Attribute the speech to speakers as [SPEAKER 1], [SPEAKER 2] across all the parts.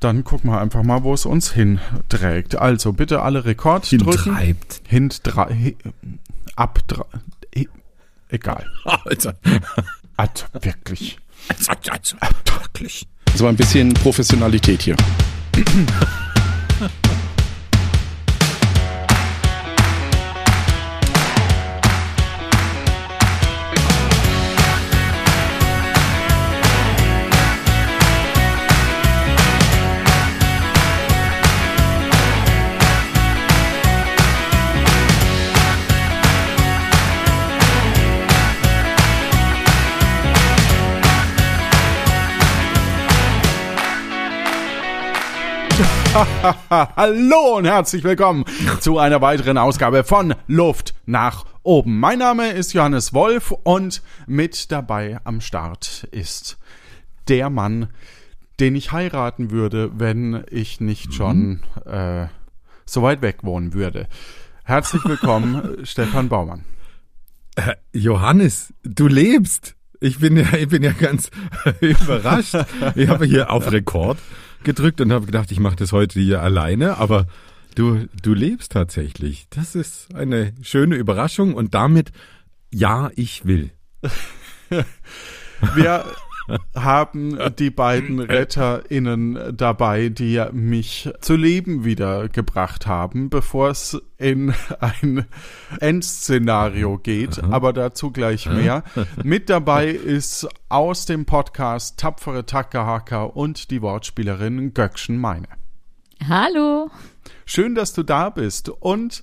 [SPEAKER 1] Dann gucken wir einfach mal, wo es uns hinträgt. Also bitte alle Rekord
[SPEAKER 2] Hintreibt.
[SPEAKER 1] drücken. Hintreibt. Hin, ab, egal.
[SPEAKER 2] Also,
[SPEAKER 1] Also, wirklich.
[SPEAKER 2] also, also, wirklich.
[SPEAKER 3] So ein bisschen Professionalität hier.
[SPEAKER 1] Hallo und herzlich willkommen zu einer weiteren Ausgabe von Luft nach oben. Mein Name ist Johannes Wolf und mit dabei am Start ist der Mann, den ich heiraten würde, wenn ich nicht schon äh, so weit weg wohnen würde. Herzlich willkommen, Stefan Baumann.
[SPEAKER 2] Äh, Johannes, du lebst. Ich bin ja, ich bin ja ganz überrascht. Ich habe hier auf Rekord gedrückt und habe gedacht, ich mache das heute hier alleine, aber du, du lebst tatsächlich. Das ist eine schöne Überraschung und damit ja, ich will.
[SPEAKER 1] Wir haben die beiden RetterInnen dabei, die mich zu Leben wiedergebracht haben, bevor es in ein Endszenario geht, aber dazu gleich mehr. Mit dabei ist aus dem Podcast Tapfere Tackerhacker und die Wortspielerin Göckchen Meine.
[SPEAKER 4] Hallo.
[SPEAKER 1] Schön, dass du da bist und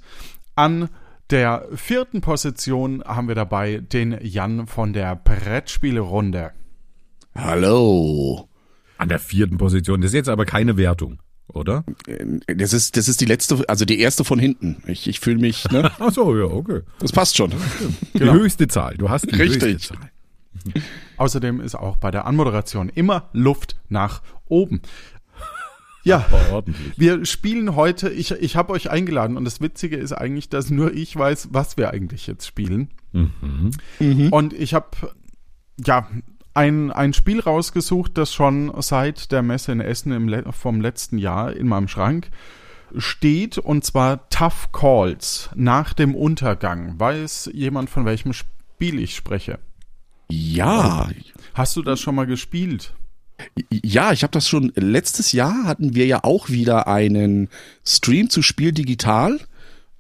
[SPEAKER 1] an der vierten Position haben wir dabei den Jan von der Brettspielerunde.
[SPEAKER 3] Hallo.
[SPEAKER 2] An der vierten Position. Das ist jetzt aber keine Wertung, oder?
[SPEAKER 3] Das ist, das ist die letzte, also die erste von hinten. Ich, ich fühle mich, ne?
[SPEAKER 2] Ach so, ja, okay.
[SPEAKER 3] Das passt schon.
[SPEAKER 2] Die höchste Zahl. Du hast die
[SPEAKER 3] Richtig.
[SPEAKER 2] höchste Zahl.
[SPEAKER 1] Außerdem ist auch bei der Anmoderation immer Luft nach oben. Ja, wir spielen heute, ich, ich habe euch eingeladen und das Witzige ist eigentlich, dass nur ich weiß, was wir eigentlich jetzt spielen. Und ich habe ja ein, ein Spiel rausgesucht, das schon seit der Messe in Essen im, vom letzten Jahr in meinem Schrank steht, und zwar Tough Calls nach dem Untergang. Weiß jemand, von welchem Spiel ich spreche?
[SPEAKER 3] Ja.
[SPEAKER 1] Hast du das schon mal gespielt?
[SPEAKER 3] Ja, ich habe das schon letztes Jahr hatten wir ja auch wieder einen Stream zu Spiel digital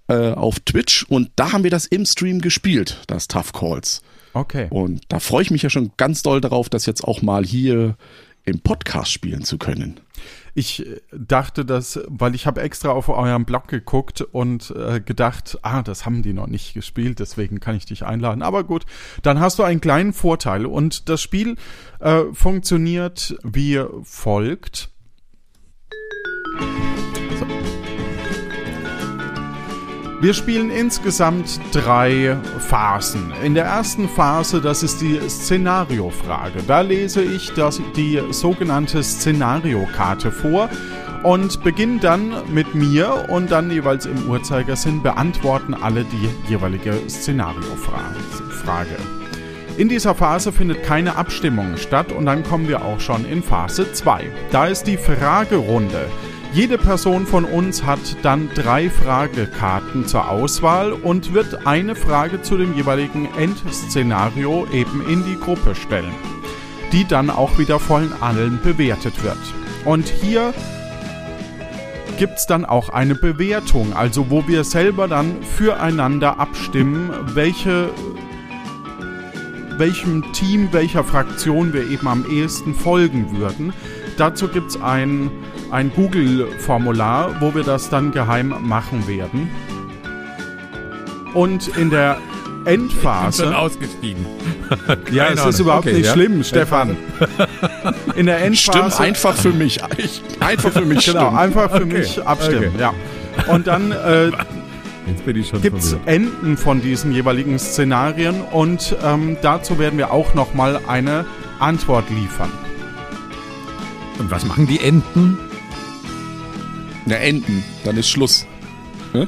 [SPEAKER 3] äh, auf Twitch und da haben wir das im Stream gespielt, das Tough Calls.
[SPEAKER 1] Okay.
[SPEAKER 3] Und da freue ich mich ja schon ganz doll darauf, das jetzt auch mal hier im Podcast spielen zu können.
[SPEAKER 1] Ich äh, dachte, dass, weil ich habe extra auf eurem Blog geguckt und äh, gedacht, ah, das haben die noch nicht gespielt, deswegen kann ich dich einladen. Aber gut, dann hast du einen kleinen Vorteil und das Spiel äh, funktioniert wie folgt. Wir spielen insgesamt drei Phasen. In der ersten Phase, das ist die Szenariofrage. Da lese ich das, die sogenannte Szenariokarte vor und beginne dann mit mir und dann jeweils im Uhrzeigersinn beantworten alle die jeweilige Szenariofrage. In dieser Phase findet keine Abstimmung statt und dann kommen wir auch schon in Phase 2. Da ist die Fragerunde. Jede Person von uns hat dann drei Fragekarten zur Auswahl und wird eine Frage zu dem jeweiligen Endszenario eben in die Gruppe stellen, die dann auch wieder von allen bewertet wird. Und hier gibt's dann auch eine Bewertung, also wo wir selber dann füreinander abstimmen, welche welchem Team, welcher Fraktion wir eben am ehesten folgen würden. Dazu gibt's ein, ein Google-Formular, wo wir das dann geheim machen werden. Und in der
[SPEAKER 2] Schon
[SPEAKER 1] Endphase.
[SPEAKER 2] ausgestiegen.
[SPEAKER 1] Ja, es ist überhaupt
[SPEAKER 2] Okay,
[SPEAKER 1] nicht
[SPEAKER 2] ja.
[SPEAKER 1] schlimm, Stefan. In der
[SPEAKER 3] Stimmt
[SPEAKER 1] Endphase.
[SPEAKER 3] einfach für mich. Ich, einfach für mich
[SPEAKER 1] Genau,
[SPEAKER 3] stimmt.
[SPEAKER 1] einfach für
[SPEAKER 2] Okay,
[SPEAKER 1] mich abstimmen,
[SPEAKER 2] okay.
[SPEAKER 1] ja. Und dann äh,
[SPEAKER 2] bin ich schon
[SPEAKER 1] gibt's
[SPEAKER 2] verwirrt.
[SPEAKER 1] Enden von diesen jeweiligen Szenarien und ähm, dazu werden wir auch nochmal eine Antwort liefern.
[SPEAKER 2] Und was machen die Enten?
[SPEAKER 3] Na, Enden, dann ist Schluss.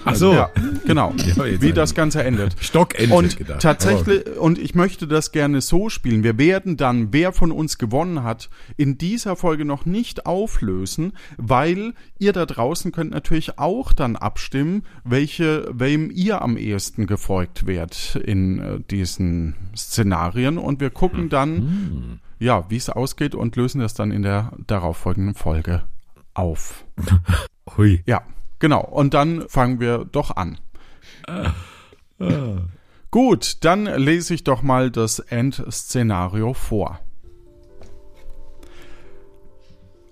[SPEAKER 2] Ach so.
[SPEAKER 1] Ja, genau. Wie das Ganze endet.
[SPEAKER 2] Stockente
[SPEAKER 1] Und
[SPEAKER 2] gedacht.
[SPEAKER 1] tatsächlich, und ich möchte das gerne so spielen. Wir werden dann, wer von uns gewonnen hat, in dieser Folge noch nicht auflösen, weil ihr da draußen könnt natürlich auch dann abstimmen, welche, wem ihr am ehesten gefolgt werdet in äh, diesen Szenarien. Und wir gucken dann, ja, wie es ausgeht und lösen das dann in der darauffolgenden Folge auf.
[SPEAKER 2] Hui.
[SPEAKER 1] Ja, genau. Und dann fangen wir doch an. Gut, dann lese ich doch mal das Endszenario vor.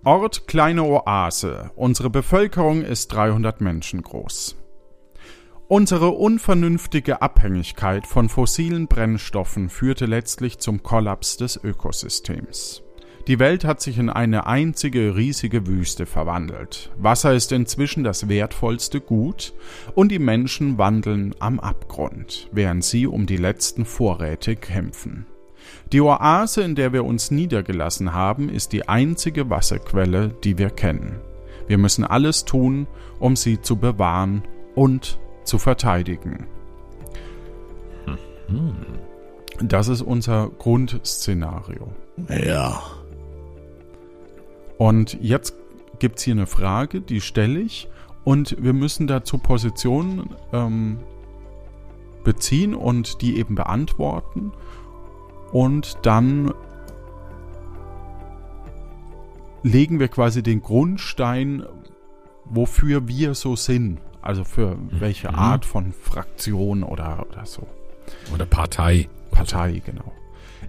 [SPEAKER 1] Ort kleine Oase. Unsere Bevölkerung ist 300 Menschen groß. Unsere unvernünftige Abhängigkeit von fossilen Brennstoffen führte letztlich zum Kollaps des Ökosystems. Die Welt hat sich in eine einzige riesige Wüste verwandelt. Wasser ist inzwischen das wertvollste Gut und die Menschen wandeln am Abgrund, während sie um die letzten Vorräte kämpfen. Die Oase, in der wir uns niedergelassen haben, ist die einzige Wasserquelle, die wir kennen. Wir müssen alles tun, um sie zu bewahren und zu verteidigen. Das ist unser Grundszenario.
[SPEAKER 3] Ja.
[SPEAKER 1] Und jetzt gibt's hier eine Frage, die stelle ich. Und wir müssen dazu Positionen ähm, beziehen und die eben beantworten. Und dann legen wir quasi den Grundstein, wofür wir so sind. Also für welche Art von Fraktion oder, oder so.
[SPEAKER 2] Oder Partei.
[SPEAKER 1] Partei, genau.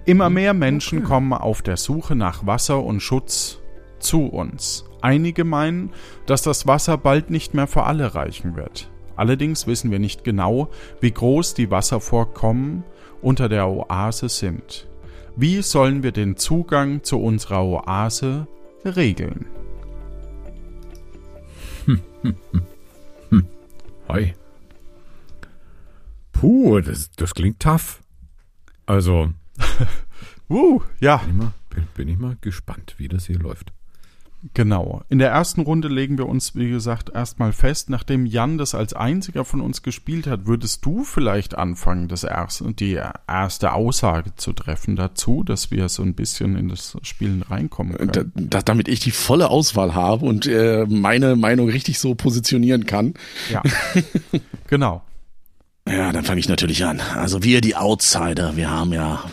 [SPEAKER 1] Immer mehr Menschen kommen auf der Suche nach Wasser und Schutz zu uns. Einige meinen, dass das Wasser bald nicht mehr für alle reichen wird. Allerdings wissen wir nicht genau, wie groß die Wasservorkommen unter der Oase sind. Wie sollen wir den Zugang zu unserer Oase regeln?
[SPEAKER 2] Hoi. Puh, das, das klingt tough. Also,
[SPEAKER 1] Uh, ja,
[SPEAKER 2] bin ich, mal, bin, bin ich mal gespannt, wie das hier läuft.
[SPEAKER 1] Genau. In der ersten Runde legen wir uns, wie gesagt, erstmal fest. Nachdem Jan das als einziger von uns gespielt hat, würdest du vielleicht anfangen, das erste, die erste Aussage zu treffen dazu, dass wir so ein bisschen in das Spielen reinkommen können.
[SPEAKER 3] Da, da, damit ich die volle Auswahl habe und äh, meine Meinung richtig so positionieren kann.
[SPEAKER 1] ja. genau.
[SPEAKER 3] Ja, dann fange ich natürlich an. Also wir, die Outsider, wir haben ja.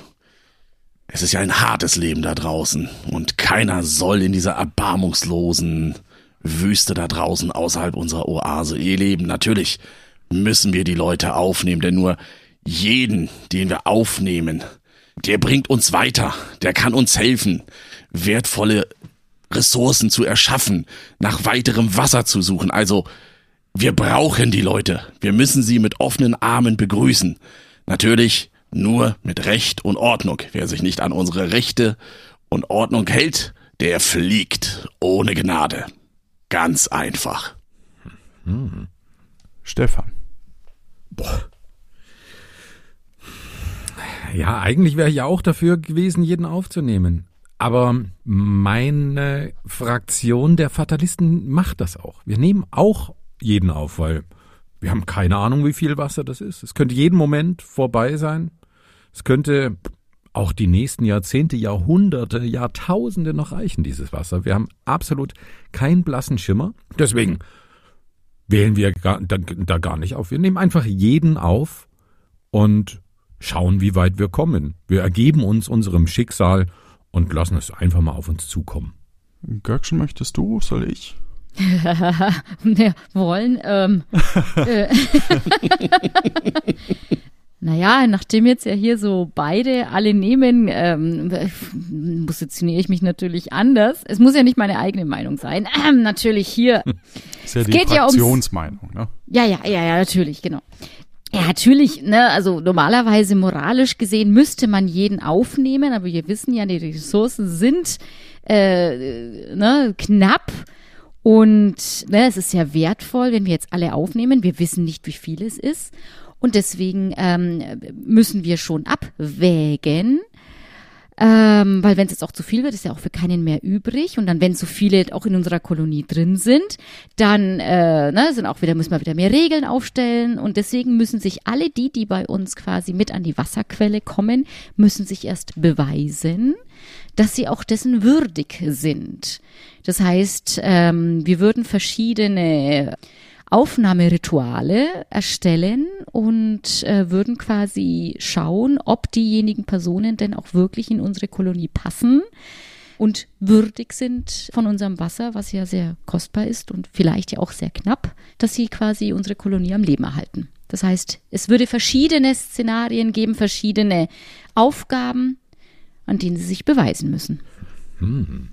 [SPEAKER 3] Es ist ja ein hartes Leben da draußen. Und keiner soll in dieser erbarmungslosen Wüste da draußen außerhalb unserer Oase eh leben. Natürlich müssen wir die Leute aufnehmen, denn nur jeden, den wir aufnehmen, der bringt uns weiter, der kann uns helfen, wertvolle Ressourcen zu erschaffen, nach weiterem Wasser zu suchen. Also wir brauchen die Leute. Wir müssen sie mit offenen Armen begrüßen. Natürlich nur mit Recht und Ordnung. Wer sich nicht an unsere Rechte und Ordnung hält, der fliegt ohne Gnade. Ganz einfach.
[SPEAKER 1] Stefan.
[SPEAKER 2] Ja, eigentlich wäre ich ja auch dafür gewesen, jeden aufzunehmen. Aber meine Fraktion der Fatalisten macht das auch. Wir nehmen auch jeden auf, weil wir haben keine Ahnung, wie viel Wasser das ist. Es könnte jeden Moment vorbei sein. Es könnte auch die nächsten Jahrzehnte, Jahrhunderte, Jahrtausende noch reichen, dieses Wasser. Wir haben absolut keinen blassen Schimmer. Deswegen wählen wir gar, da, da gar nicht auf. Wir nehmen einfach jeden auf und schauen, wie weit wir kommen. Wir ergeben uns unserem Schicksal und lassen es einfach mal auf uns zukommen.
[SPEAKER 1] Görkschen, möchtest du? Soll ich?
[SPEAKER 4] Ja, wollen. Ähm, äh, naja, nachdem jetzt ja hier so beide alle nehmen, ähm, positioniere ich mich natürlich anders. Es muss ja nicht meine eigene Meinung sein. Ähm, natürlich hier.
[SPEAKER 1] Ist ja
[SPEAKER 4] Es
[SPEAKER 1] die
[SPEAKER 4] geht ja
[SPEAKER 1] Fraktionsmeinung, ne?
[SPEAKER 4] Ja, ja, ja, ja, natürlich, genau. Ja, natürlich, ne, also normalerweise moralisch gesehen müsste man jeden aufnehmen, aber wir wissen ja, die Ressourcen sind äh, ne, knapp und ne, es ist ja wertvoll, wenn wir jetzt alle aufnehmen. Wir wissen nicht, wie viel es ist und deswegen ähm, müssen wir schon abwägen. Ähm, weil wenn es jetzt auch zu viel wird, ist ja auch für keinen mehr übrig. Und dann, wenn zu viele auch in unserer Kolonie drin sind, dann äh, ne, sind auch wieder, müssen wir wieder mehr Regeln aufstellen. Und deswegen müssen sich alle die, die bei uns quasi mit an die Wasserquelle kommen, müssen sich erst beweisen, dass sie auch dessen würdig sind. Das heißt, ähm, wir würden verschiedene Aufnahmerituale erstellen und äh, würden quasi schauen, ob diejenigen Personen denn auch wirklich in unsere Kolonie passen und würdig sind von unserem Wasser, was ja sehr kostbar ist und vielleicht ja auch sehr knapp, dass sie quasi unsere Kolonie am Leben erhalten. Das heißt, es würde verschiedene Szenarien geben, verschiedene Aufgaben, an denen sie sich beweisen müssen.
[SPEAKER 1] Hm.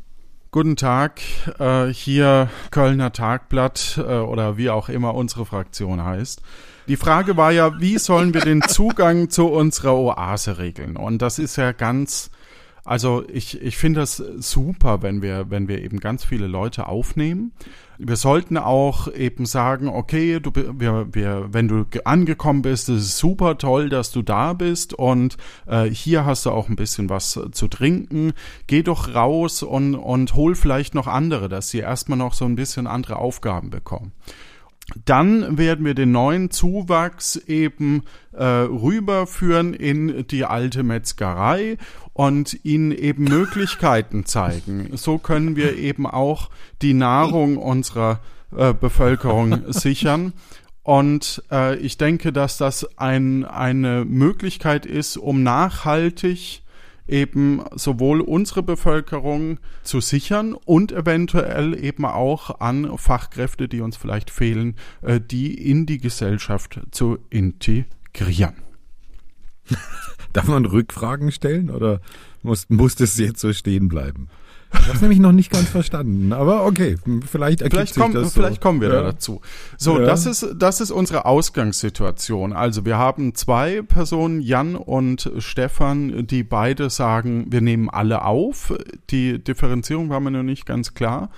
[SPEAKER 1] Guten Tag, äh, hier Kölner Tagblatt äh, oder wie auch immer unsere Fraktion heißt. Die Frage war ja, wie sollen wir den Zugang zu unserer Oase regeln? Und das ist ja ganz, also ich, ich finde das super, wenn wir, wenn wir eben ganz viele Leute aufnehmen wir sollten auch eben sagen, okay, du, wir, wir, wenn du angekommen bist, ist es super toll, dass du da bist und äh, hier hast du auch ein bisschen was zu trinken. Geh doch raus und, und hol vielleicht noch andere, dass sie erstmal noch so ein bisschen andere Aufgaben bekommen. Dann werden wir den neuen Zuwachs eben äh, rüberführen in die alte Metzgerei und ihnen eben Möglichkeiten zeigen. So können wir eben auch die Nahrung unserer äh, Bevölkerung sichern. Und äh, ich denke, dass das ein, eine Möglichkeit ist, um nachhaltig eben sowohl unsere Bevölkerung zu sichern und eventuell eben auch an Fachkräfte, die uns vielleicht fehlen, äh, die in die Gesellschaft zu integrieren.
[SPEAKER 2] Darf man Rückfragen stellen oder muss, muss das jetzt so stehen bleiben? Ich habe nämlich noch nicht ganz verstanden, aber okay, vielleicht ergibt
[SPEAKER 1] vielleicht komm,
[SPEAKER 2] das
[SPEAKER 1] so. Vielleicht kommen wir
[SPEAKER 2] ja.
[SPEAKER 1] da dazu. So, ja. das ist das ist unsere Ausgangssituation. Also wir haben zwei Personen, Jan und Stefan, die beide sagen, wir nehmen alle auf. Die Differenzierung war mir noch nicht ganz klar.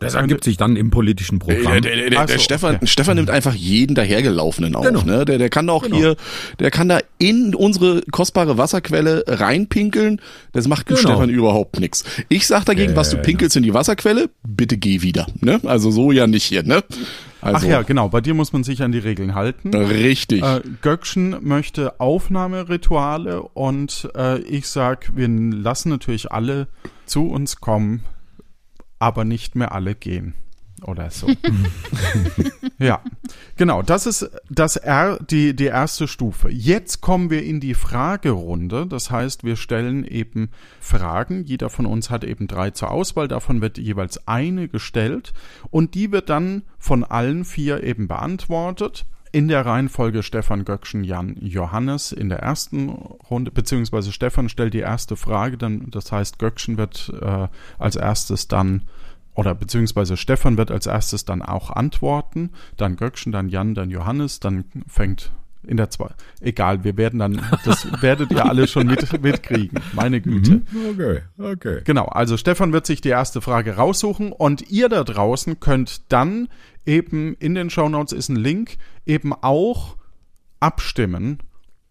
[SPEAKER 2] Das ergibt sich dann im politischen Programm.
[SPEAKER 3] Der, der, der, der so, Stefan, okay. Stefan nimmt einfach jeden dahergelaufenen auf. Genau. Ne? Der, der kann auch genau. hier, der kann da in unsere kostbare Wasserquelle reinpinkeln. Das macht genau. Stefan überhaupt nichts. Ich sag dagegen, äh, was du pinkelst in die Wasserquelle, bitte geh wieder. Ne? Also so ja nicht hier. Ne? Also,
[SPEAKER 1] Ach ja, genau. Bei dir muss man sich an die Regeln halten.
[SPEAKER 3] Richtig.
[SPEAKER 1] Äh, Göckchen möchte Aufnahmerituale und äh, ich sag, wir lassen natürlich alle zu uns kommen aber nicht mehr alle gehen oder so. ja, genau, das ist das R, die, die erste Stufe. Jetzt kommen wir in die Fragerunde. Das heißt, wir stellen eben Fragen. Jeder von uns hat eben drei zur Auswahl. Davon wird jeweils eine gestellt und die wird dann von allen vier eben beantwortet. In der Reihenfolge Stefan Göckchen, Jan Johannes in der ersten Runde, beziehungsweise Stefan stellt die erste Frage, dann, das heißt, Göckchen wird äh, als erstes dann oder beziehungsweise Stefan wird als erstes dann auch antworten, dann Göckchen, dann Jan, dann Johannes, dann fängt in der zwei. Egal, wir werden dann, das werdet ihr alle schon mit, mitkriegen. Meine Güte.
[SPEAKER 2] Mhm. Okay, okay.
[SPEAKER 1] Genau, also Stefan wird sich die erste Frage raussuchen und ihr da draußen könnt dann eben in den Show Notes ist ein Link, eben auch abstimmen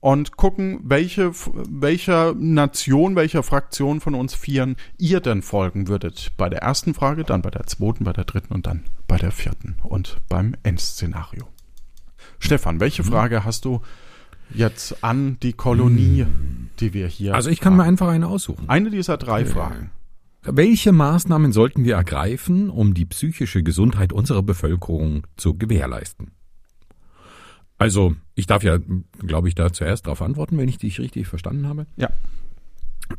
[SPEAKER 1] und gucken, welche, welcher Nation, welcher Fraktion von uns Vieren ihr denn folgen würdet. Bei der ersten Frage, dann bei der zweiten, bei der dritten und dann bei der vierten und beim Endszenario. Stefan, welche mhm. Frage hast du jetzt an die Kolonie, mhm. die wir hier
[SPEAKER 2] Also ich kann haben? mir einfach eine aussuchen.
[SPEAKER 1] Eine dieser drei Fragen.
[SPEAKER 2] Welche Maßnahmen sollten wir ergreifen, um die psychische Gesundheit unserer Bevölkerung zu gewährleisten? Also, ich darf ja, glaube ich, da zuerst darauf antworten, wenn ich dich richtig verstanden habe.
[SPEAKER 1] Ja.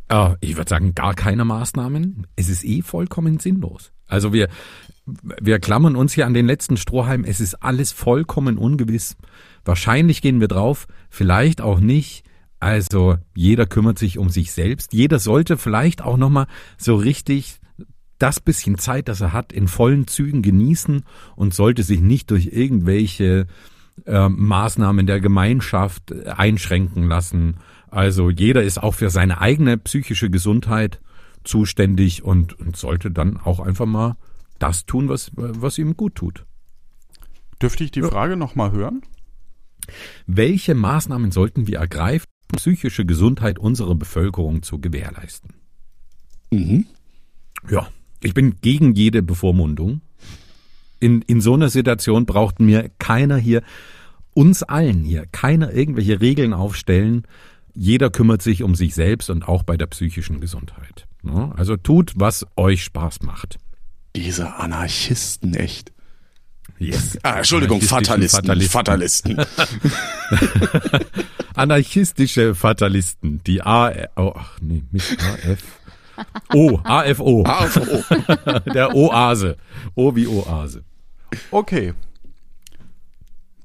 [SPEAKER 2] Äh, ich würde sagen, gar keine Maßnahmen. Es ist eh vollkommen sinnlos. Also wir, wir klammern uns hier an den letzten Strohhalm. Es ist alles vollkommen ungewiss. Wahrscheinlich gehen wir drauf, vielleicht auch nicht. Also jeder kümmert sich um sich selbst. Jeder sollte vielleicht auch nochmal so richtig das bisschen Zeit, das er hat, in vollen Zügen genießen und sollte sich nicht durch irgendwelche äh, Maßnahmen der Gemeinschaft äh, einschränken lassen. Also jeder ist auch für seine eigene psychische Gesundheit zuständig und, und sollte dann auch einfach mal das tun, was, was ihm gut tut.
[SPEAKER 1] Dürfte ich die ja. Frage nochmal hören?
[SPEAKER 2] Welche Maßnahmen sollten wir ergreifen, psychische Gesundheit unserer Bevölkerung zu gewährleisten.
[SPEAKER 3] Mhm.
[SPEAKER 2] Ja, ich bin gegen jede Bevormundung. In, in so einer Situation braucht mir keiner hier, uns allen hier, keiner irgendwelche Regeln aufstellen. Jeder kümmert sich um sich selbst und auch bei der psychischen Gesundheit. Ne? Also tut, was euch Spaß macht.
[SPEAKER 3] Diese Anarchisten, echt.
[SPEAKER 2] Yes.
[SPEAKER 3] Ah, Entschuldigung,
[SPEAKER 2] Anarchistischen
[SPEAKER 3] Fatalisten. Fatalisten.
[SPEAKER 2] Anarchistische Fatalisten, die A, oh, ach nee, nicht AF. O, AFO,
[SPEAKER 3] AFO.
[SPEAKER 2] der Oase. O wie Oase.
[SPEAKER 1] Okay.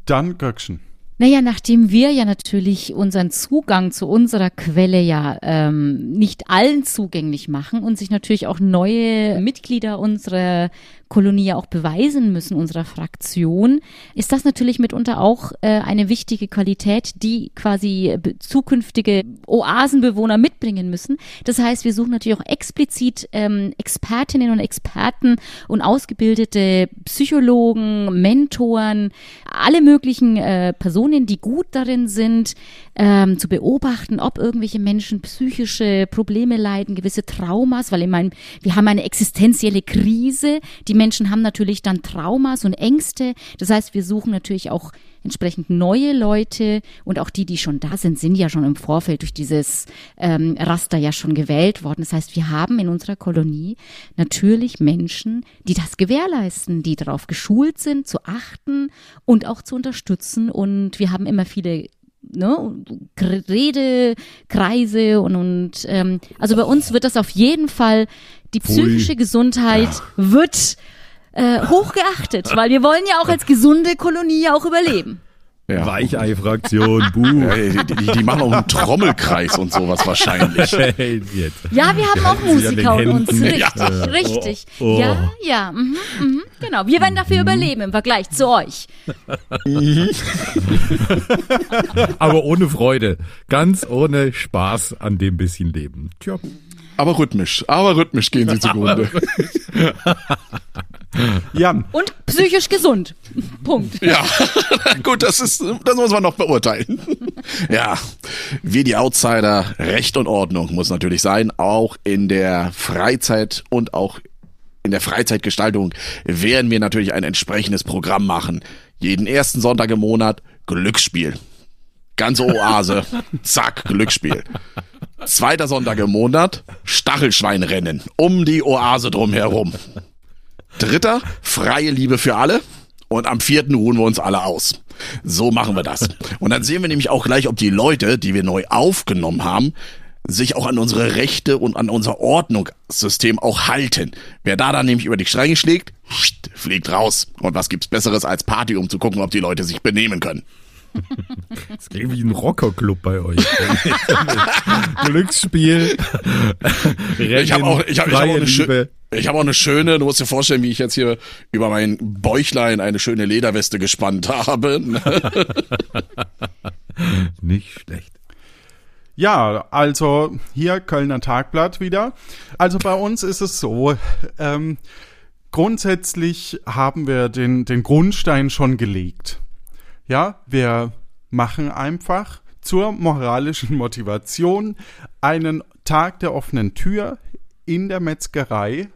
[SPEAKER 1] Dann Göckchen.
[SPEAKER 4] Naja, nachdem wir ja natürlich unseren Zugang zu unserer Quelle ja ähm, nicht allen zugänglich machen und sich natürlich auch neue Mitglieder unserer Kolonie ja auch beweisen müssen, unserer Fraktion, ist das natürlich mitunter auch äh, eine wichtige Qualität, die quasi be- zukünftige Oasenbewohner mitbringen müssen. Das heißt, wir suchen natürlich auch explizit ähm, Expertinnen und Experten und ausgebildete Psychologen, Mentoren, alle möglichen äh, Personen, die gut darin sind, ähm, zu beobachten, ob irgendwelche Menschen psychische Probleme leiden, gewisse Traumas, weil ich meine, wir haben eine existenzielle Krise. Die Menschen haben natürlich dann Traumas und Ängste. Das heißt, wir suchen natürlich auch entsprechend neue Leute und auch die, die schon da sind, sind ja schon im Vorfeld durch dieses ähm, Raster ja schon gewählt worden. Das heißt, wir haben in unserer Kolonie natürlich Menschen, die das gewährleisten, die darauf geschult sind, zu achten und auch zu unterstützen. Und wir haben immer viele ne, Redekreise und, und ähm, also bei uns wird das auf jeden Fall, die psychische Gesundheit wird äh, hochgeachtet, weil wir wollen ja auch als gesunde Kolonie ja auch überleben.
[SPEAKER 3] Ja.
[SPEAKER 2] Weichei-Fraktion, buh.
[SPEAKER 3] Ja, die, die, die machen auch einen Trommelkreis und sowas wahrscheinlich.
[SPEAKER 2] Hey, jetzt.
[SPEAKER 4] Ja, wir haben auch Musiker und uns, richtig,
[SPEAKER 2] Ja.
[SPEAKER 4] richtig.
[SPEAKER 2] Oh, oh.
[SPEAKER 4] Ja, ja, mhm, mhm, genau. Wir werden dafür überleben im Vergleich zu euch.
[SPEAKER 2] Aber ohne Freude. Ganz ohne Spaß an dem bisschen Leben. Tja.
[SPEAKER 3] Aber rhythmisch, aber rhythmisch gehen sie zugrunde.
[SPEAKER 1] Jan,
[SPEAKER 4] Und psychisch gesund. Punkt.
[SPEAKER 3] Ja, gut, das ist, das muss man noch beurteilen. Ja, wir die Outsider, Recht und Ordnung muss natürlich sein, auch in der Freizeit und auch in der Freizeitgestaltung werden wir natürlich ein entsprechendes Programm machen. Jeden ersten Sonntag im Monat Glücksspiel. Ganze Oase, zack, Glücksspiel. Zweiter Sonntag im Monat Stachelschweinrennen um die Oase drumherum. Dritter, freie Liebe für alle. Und am vierten ruhen wir uns alle aus. So machen wir das. Und dann sehen wir nämlich auch gleich, ob die Leute, die wir neu aufgenommen haben, sich auch an unsere Rechte und an unser Ordnungssystem auch halten. Wer da dann nämlich über die Stränge schlägt, fliegt raus. Und was gibt's Besseres als Party, um zu gucken, ob die Leute sich benehmen können?
[SPEAKER 2] Das klingt wie ein Rockerclub bei euch. Glücksspiel. Rennen,
[SPEAKER 3] Ich habe auch, ich hab, ich hab auch eine schö-
[SPEAKER 2] Liebe.
[SPEAKER 3] ich hab auch eine schöne, du musst dir vorstellen, wie ich jetzt hier über mein Bäuchlein eine schöne Lederweste gespannt habe.
[SPEAKER 2] Nicht schlecht.
[SPEAKER 1] Ja, also hier Kölner Tagblatt wieder. Also bei uns ist es so, ähm, grundsätzlich haben wir den, den Grundstein schon gelegt. Ja, wir machen einfach zur moralischen Motivation einen Tag der offenen Tür in der Metzgerei.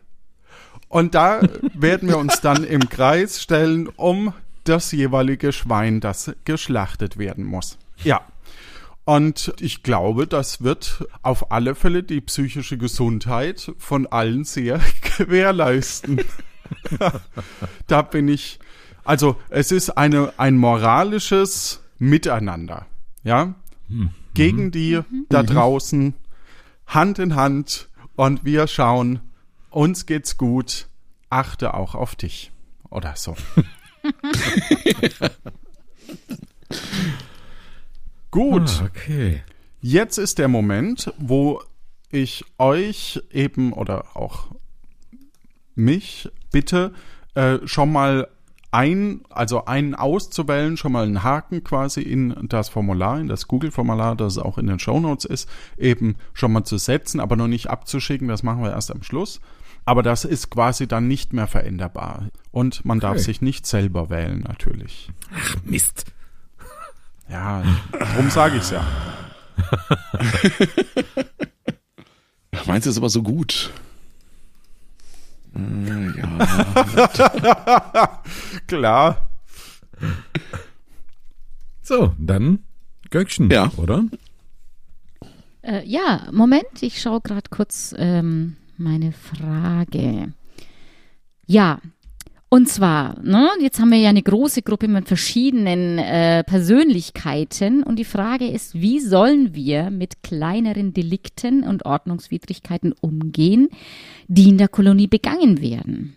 [SPEAKER 1] Und da werden wir uns dann im Kreis stellen um das jeweilige Schwein, das geschlachtet werden muss. Ja. Und ich glaube, das wird auf alle Fälle die psychische Gesundheit von allen sehr gewährleisten. da bin ich, also es ist eine, ein moralisches Miteinander, ja, gegen die da draußen, Hand in Hand. Und wir schauen, uns geht's gut, achte auch auf dich oder so. Gut.
[SPEAKER 2] Ah, okay.
[SPEAKER 1] Jetzt ist der Moment, wo ich euch eben oder auch mich bitte äh, schon mal ein, also einen auszuwählen, schon mal einen Haken quasi in das Formular, in das Google-Formular, das auch in den Shownotes ist, eben schon mal zu setzen, aber noch nicht abzuschicken, das machen wir erst am Schluss. Aber das ist quasi dann nicht mehr veränderbar. Und man darf
[SPEAKER 2] Okay.
[SPEAKER 1] sich nicht selber wählen, natürlich.
[SPEAKER 2] Ach, Mist.
[SPEAKER 1] Ja, darum sage ich's ja.
[SPEAKER 3] Meins ist aber so gut. Ja.
[SPEAKER 1] Klar.
[SPEAKER 2] So, dann Göckchen,
[SPEAKER 3] Ja.
[SPEAKER 2] oder?
[SPEAKER 4] Äh, ja, Moment, ich schaue gerade kurz ähm, meine Frage. Ja, und zwar, ne, jetzt haben wir ja eine große Gruppe mit verschiedenen äh, Persönlichkeiten und die Frage ist, wie sollen wir mit kleineren Delikten und Ordnungswidrigkeiten umgehen, die in der Kolonie begangen werden?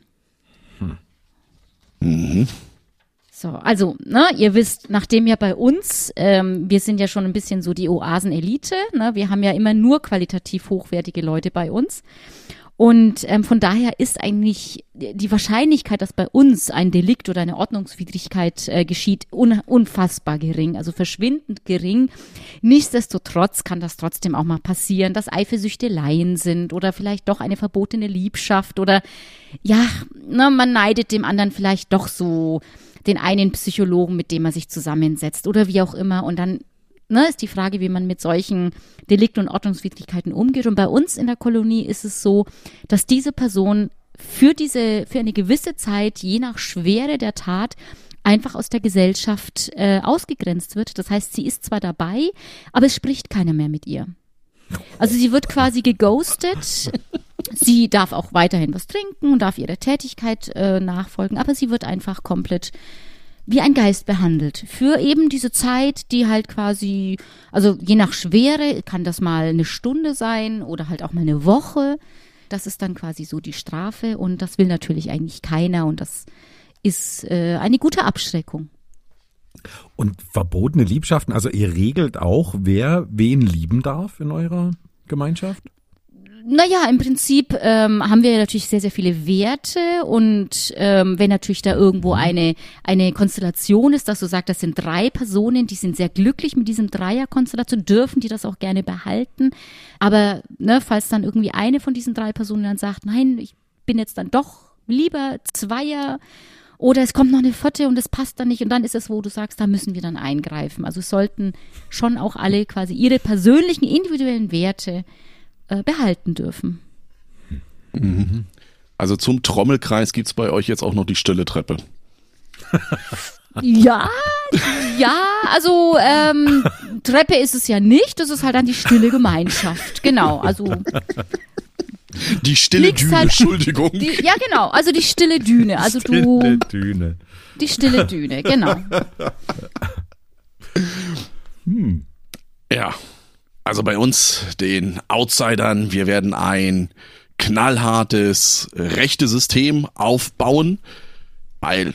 [SPEAKER 4] So, also, ne, ihr wisst, nachdem ja bei uns, ähm, wir sind ja schon ein bisschen so die Oasen-Elite, ne, wir haben ja immer nur qualitativ hochwertige Leute bei uns. Und ähm, von daher ist eigentlich die Wahrscheinlichkeit, dass bei uns ein Delikt oder eine Ordnungswidrigkeit äh, geschieht, un unfassbar gering, also verschwindend gering. Nichtsdestotrotz kann das trotzdem auch mal passieren, dass Eifersüchteleien sind oder vielleicht doch eine verbotene Liebschaft oder ja, ne, man neidet dem anderen vielleicht doch so den einen Psychologen, mit dem man sich zusammensetzt oder wie auch immer. Und dann ne, ist die Frage, wie man mit solchen Delikten und Ordnungswidrigkeiten umgeht. Und bei uns in der Kolonie ist es so, dass diese Person für diese, für eine gewisse Zeit, je nach Schwere der Tat, einfach aus der Gesellschaft äh, ausgegrenzt wird. Das heißt, sie ist zwar dabei, aber es spricht keiner mehr mit ihr. Also sie wird quasi geghostet. Sie darf auch weiterhin was trinken und darf ihrer Tätigkeit äh, nachfolgen, aber sie wird einfach komplett wie ein Geist behandelt. Für eben diese Zeit, die halt quasi, also je nach Schwere kann das mal eine Stunde sein oder halt auch mal eine Woche. Das ist dann quasi so die Strafe und das will natürlich eigentlich keiner und das ist äh, eine gute Abschreckung.
[SPEAKER 2] Und verbotene Liebschaften, also ihr regelt auch, wer wen lieben darf in eurer Gemeinschaft?
[SPEAKER 4] Naja, im Prinzip ähm, haben wir natürlich sehr, sehr viele Werte und ähm, wenn natürlich da irgendwo eine, eine Konstellation ist, dass du sagst, das sind drei Personen, die sind sehr glücklich mit diesem Dreierkonstellation, dürfen die das auch gerne behalten. Aber ne, falls dann irgendwie eine von diesen drei Personen dann sagt, nein, ich bin jetzt dann doch lieber Zweier oder es kommt noch eine vierte und es passt dann nicht und dann ist es, wo du sagst, da müssen wir dann eingreifen. Also sollten schon auch alle quasi ihre persönlichen, individuellen Werte äh, behalten dürfen.
[SPEAKER 3] Also zum Trommelkreis gibt's bei euch jetzt auch noch die stille Treppe.
[SPEAKER 4] Ja, ja, also ähm, Treppe ist es ja nicht, das ist halt dann die stille Gemeinschaft. Genau, also
[SPEAKER 3] Die stille Düne,
[SPEAKER 4] halt-
[SPEAKER 3] Entschuldigung.
[SPEAKER 4] die, ja genau, also die stille Düne, also du
[SPEAKER 2] Düne.
[SPEAKER 4] die stille Düne, genau.
[SPEAKER 3] Ja. Also bei uns, den Outsidern, wir werden ein knallhartes Rechtesystem aufbauen, weil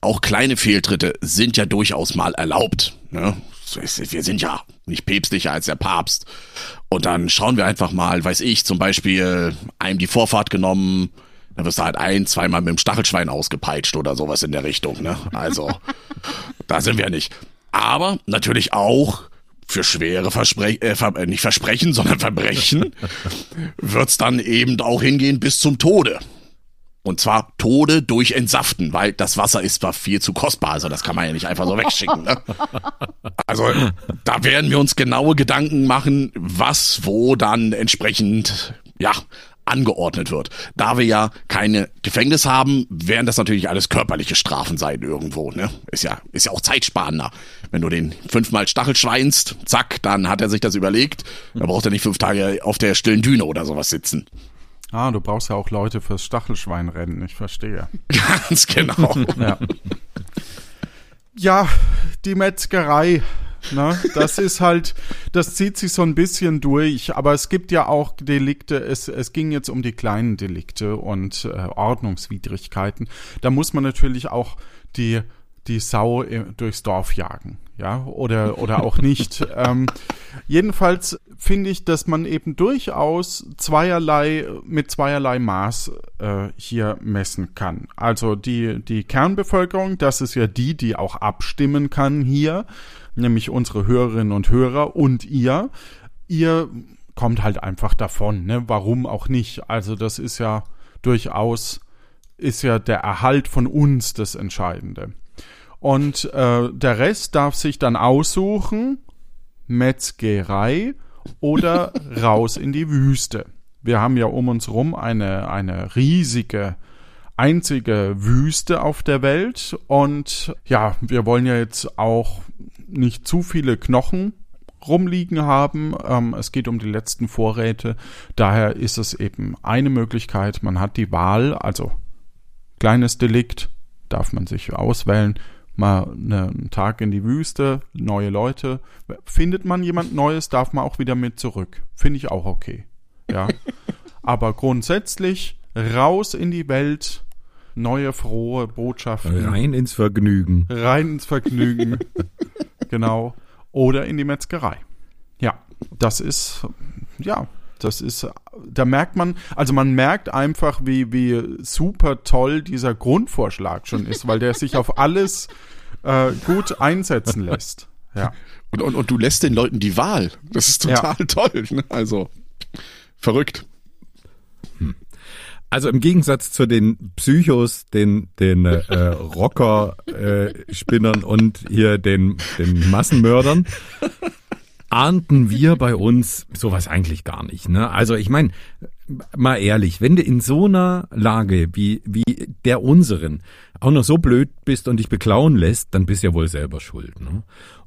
[SPEAKER 3] auch kleine Fehltritte sind ja durchaus mal erlaubt. Ne? Wir sind ja nicht päpstlicher als der Papst. Und dann schauen wir einfach mal, weiß ich, zum Beispiel einem die Vorfahrt genommen, dann wirst du halt ein, zweimal mit dem Stachelschwein ausgepeitscht oder sowas in der Richtung. Ne? Also, da sind wir nicht. Aber natürlich auch für schwere Versprech äh, Ver äh, nicht Versprechen, sondern Verbrechen wird's dann eben auch hingehen bis zum Tode. Und zwar Tode durch Entsaften, weil das Wasser ist zwar viel zu kostbar, also das kann man ja nicht einfach so wegschicken. Ne? Also da werden wir uns genaue Gedanken machen, was wo dann entsprechend ja angeordnet wird. Da wir ja keine Gefängnis haben, werden das natürlich alles körperliche Strafen sein irgendwo. Ne? Ist ja ist ja auch zeitsparender. Wenn du den fünfmal Stachelschweinst, zack, dann hat er sich das überlegt. Da braucht er nicht fünf Tage auf der stillen Düne oder sowas sitzen.
[SPEAKER 1] Ah, du brauchst ja auch Leute fürs Stachelschweinrennen, ich verstehe.
[SPEAKER 3] Ganz genau.
[SPEAKER 1] Ja. ja, die Metzgerei. Ne? Das ist halt, das zieht sich so ein bisschen durch, aber es gibt ja auch Delikte, es, es ging jetzt um die kleinen Delikte und äh, Ordnungswidrigkeiten. Da muss man natürlich auch die, die Sau durchs Dorf jagen, ja, oder, oder auch nicht. ähm, jedenfalls finde ich, dass man eben durchaus zweierlei, mit zweierlei Maß äh, hier messen kann. Also die, die Kernbevölkerung, das ist ja die, die auch abstimmen kann hier, nämlich unsere Hörerinnen und Hörer und ihr. Ihr kommt halt einfach davon, ne? Warum auch nicht? Also das ist ja durchaus, ist ja der Erhalt von uns das Entscheidende. Und äh, der Rest darf sich dann aussuchen, Metzgerei oder raus in die Wüste. Wir haben ja um uns rum eine, eine riesige, einzige Wüste auf der Welt und ja, wir wollen ja jetzt auch nicht zu viele Knochen rumliegen haben. Ähm, es geht um die letzten Vorräte. Daher ist es eben eine Möglichkeit. Man hat die Wahl, also kleines Delikt, darf man sich auswählen. Mal einen Tag in die Wüste, neue Leute. Findet man jemand Neues, darf man auch wieder mit zurück. Finde ich auch okay. Ja. Aber grundsätzlich raus in die Welt, neue frohe Botschaften.
[SPEAKER 2] Rein ins Vergnügen.
[SPEAKER 1] Rein ins Vergnügen. genau. Oder in die Metzgerei. Ja, das ist, ja, das ist, da merkt man, also man merkt einfach, wie, wie super toll dieser Grundvorschlag schon ist, weil der sich auf alles äh, gut einsetzen lässt. Ja.
[SPEAKER 3] Und, und, und du lässt den Leuten die Wahl. Das ist total ja. toll. Ne? Also verrückt.
[SPEAKER 2] Also im Gegensatz zu den Psychos, den, den äh, Rocker-Spinnern äh, und hier den, den Massenmördern, ahnten wir bei uns sowas eigentlich gar nicht. Ne? Also ich meine, mal ehrlich, wenn du in so einer Lage wie, wie der unseren auch noch so blöd bist und dich beklauen lässt, dann bist du ja wohl selber schuld. Ne?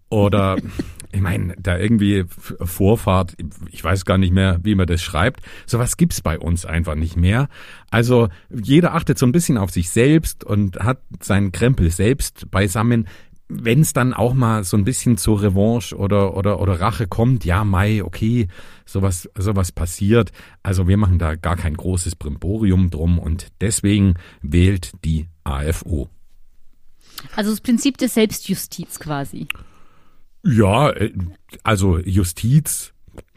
[SPEAKER 2] Oder ich meine, da irgendwie Vorfahrt, ich weiß gar nicht mehr, wie man das schreibt. Sowas gibt's bei uns einfach nicht mehr. Also jeder achtet so ein bisschen auf sich selbst und hat seinen Krempel selbst beisammen. Wenn es dann auch mal so ein bisschen zur Revanche oder, oder, oder Rache kommt, ja, Mai, okay, sowas, sowas passiert. Also wir machen da gar kein großes Brimborium drum und deswegen wählt die AFO.
[SPEAKER 4] Also das Prinzip der Selbstjustiz quasi.
[SPEAKER 2] Ja, äh, also Justiz,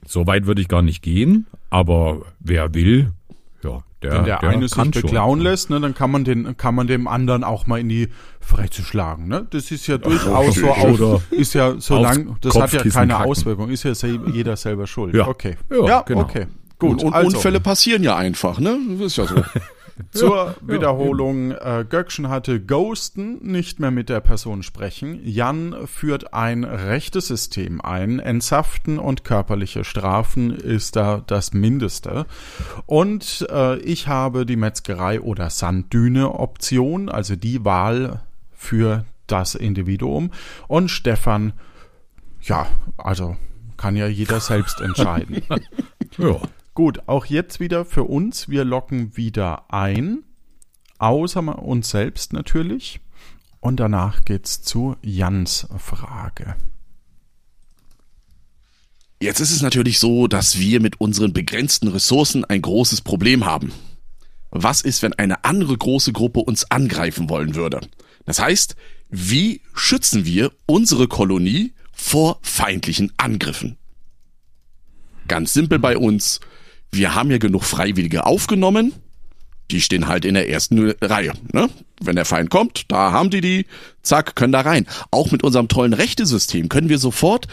[SPEAKER 2] so weit würde ich gar nicht gehen, aber wer will, ja, der,
[SPEAKER 1] Wenn der,
[SPEAKER 2] der
[SPEAKER 1] eine sich beklauen
[SPEAKER 2] schon.
[SPEAKER 1] lässt, ne, dann kann man den, kann man dem anderen auch mal in die Fresse schlagen, ne? Das ist ja durchaus so auf, ist ja so lang, das hat ja keine
[SPEAKER 2] kacken.
[SPEAKER 1] Auswirkung, ist ja jeder selber schuld.
[SPEAKER 2] Ja.
[SPEAKER 1] Okay.
[SPEAKER 2] Ja, genau.
[SPEAKER 1] okay. Gut,
[SPEAKER 3] Und, und
[SPEAKER 1] also,
[SPEAKER 3] Unfälle passieren ja einfach, ne? Das ist ja so.
[SPEAKER 1] Zur Wiederholung, äh, Göckchen hatte Ghosten, nicht mehr mit der Person sprechen. Jan führt ein rechtes System ein. Entsaften und körperliche Strafen ist da das Mindeste. Und äh, ich habe die Metzgerei oder Sanddüne-Option, also die Wahl für das Individuum. Und Stefan, ja, also kann ja jeder selbst entscheiden.
[SPEAKER 2] Ja.
[SPEAKER 1] Gut, auch jetzt wieder für uns. Wir locken wieder ein. Außer uns selbst natürlich. Und danach geht's zu Jans Frage.
[SPEAKER 3] Jetzt ist es natürlich so, dass wir mit unseren begrenzten Ressourcen ein großes Problem haben. Was ist, wenn eine andere große Gruppe uns angreifen wollen würde? Das heißt, wie schützen wir unsere Kolonie vor feindlichen Angriffen? Ganz simpel bei uns. Wir haben ja genug Freiwillige aufgenommen. Die stehen halt in der ersten Reihe. Ne? Wenn der Feind kommt, da haben die die, zack, können da rein. Auch mit unserem tollen Rechtesystem können wir sofort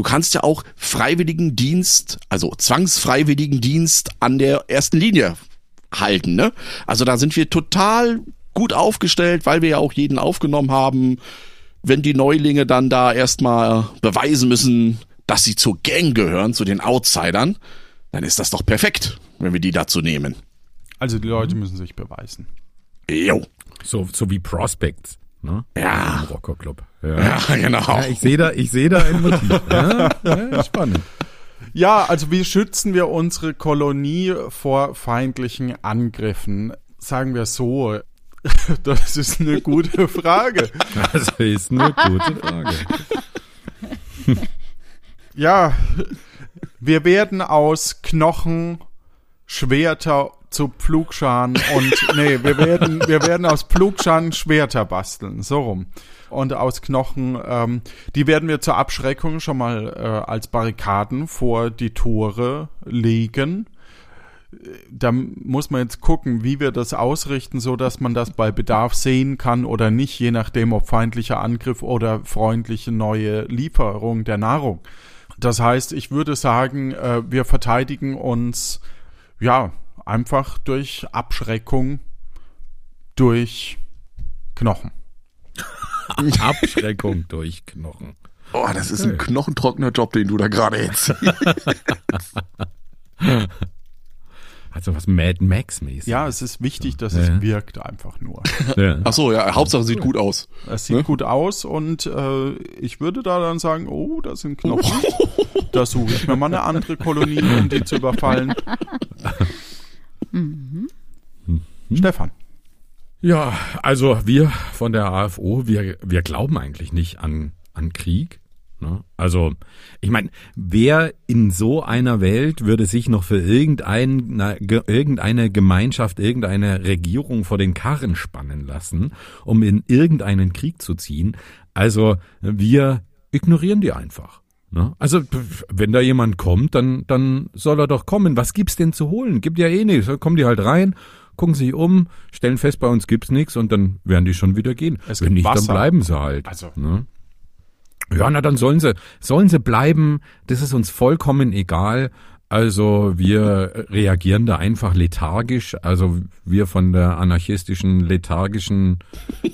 [SPEAKER 3] Du kannst ja auch Freiwilligendienst, also Zwangsfreiwilligendienst an der ersten Linie halten, ne? Also da sind wir total gut aufgestellt, weil wir ja auch jeden aufgenommen haben. Wenn die Neulinge dann da erstmal beweisen müssen, dass sie zur Gang gehören, zu den Outsidern, dann ist das doch perfekt, wenn wir die dazu nehmen.
[SPEAKER 1] Also die Leute müssen sich beweisen.
[SPEAKER 3] Jo.
[SPEAKER 2] So, so wie Prospects. Ne?
[SPEAKER 3] Ja.
[SPEAKER 2] Im Rockerclub. Ja.
[SPEAKER 3] Ja, genau.
[SPEAKER 2] Ja, ich sehe da, ich sehe da ein Motiv. Ja, ja, spannend.
[SPEAKER 1] Ja, also wie schützen wir unsere Kolonie vor feindlichen Angriffen? Sagen wir so. Das ist eine gute Frage.
[SPEAKER 2] Das ist eine gute Frage.
[SPEAKER 1] Ja, wir werden aus Knochen Schwerter zu Pflugscharen und nee, wir werden wir werden aus Pflugscharen Schwerter basteln, so rum. Und aus Knochen, ähm, die werden wir zur Abschreckung schon mal äh, als Barrikaden vor die Tore legen. Da muss man jetzt gucken, wie wir das ausrichten, so dass man das bei Bedarf sehen kann oder nicht, je nachdem, ob feindlicher Angriff oder freundliche neue Lieferung der Nahrung. Das heißt, ich würde sagen, äh, wir verteidigen uns, ja, einfach durch Abschreckung, durch Knochen.
[SPEAKER 2] Abschreckung durch Knochen.
[SPEAKER 3] Oh, das ist ein knochentrockener Job, den du da gerade jetzt.
[SPEAKER 2] Hat so was Mad Max-mäßig.
[SPEAKER 1] Ja, es ist wichtig, dass
[SPEAKER 2] Ja.
[SPEAKER 1] es wirkt einfach nur.
[SPEAKER 2] Ja.
[SPEAKER 3] Ach so, ja, Hauptsache sieht gut aus.
[SPEAKER 1] Es sieht
[SPEAKER 3] Ne?
[SPEAKER 1] gut aus und äh, ich würde da dann sagen, oh, da sind Knochen. da suche ich mir mal eine andere Kolonie, um die zu überfallen. Stefan.
[SPEAKER 2] Ja, also wir von der AFO, wir, wir glauben eigentlich nicht an, an Krieg. Ne? Also, ich meine, wer in so einer Welt würde sich noch für irgendeine, ge- irgendeine Gemeinschaft, irgendeine Regierung vor den Karren spannen lassen, um in irgendeinen Krieg zu ziehen? Also, wir ignorieren die einfach. Ne? Also, wenn da jemand kommt, dann, dann soll er doch kommen. Was gibt's denn zu holen? Gibt ja eh nichts. Dann Kommen die halt rein, gucken sich um, stellen fest, bei uns gibt's nichts und dann werden die schon wieder gehen.
[SPEAKER 1] Es
[SPEAKER 2] Wenn nicht, dann
[SPEAKER 1] Wasser.
[SPEAKER 2] bleiben sie halt.
[SPEAKER 1] Also-
[SPEAKER 2] Ne? Ja, na dann sollen sie, sollen sie bleiben. Das ist uns vollkommen egal. Also wir reagieren da einfach lethargisch. Also wir von der anarchistischen, lethargischen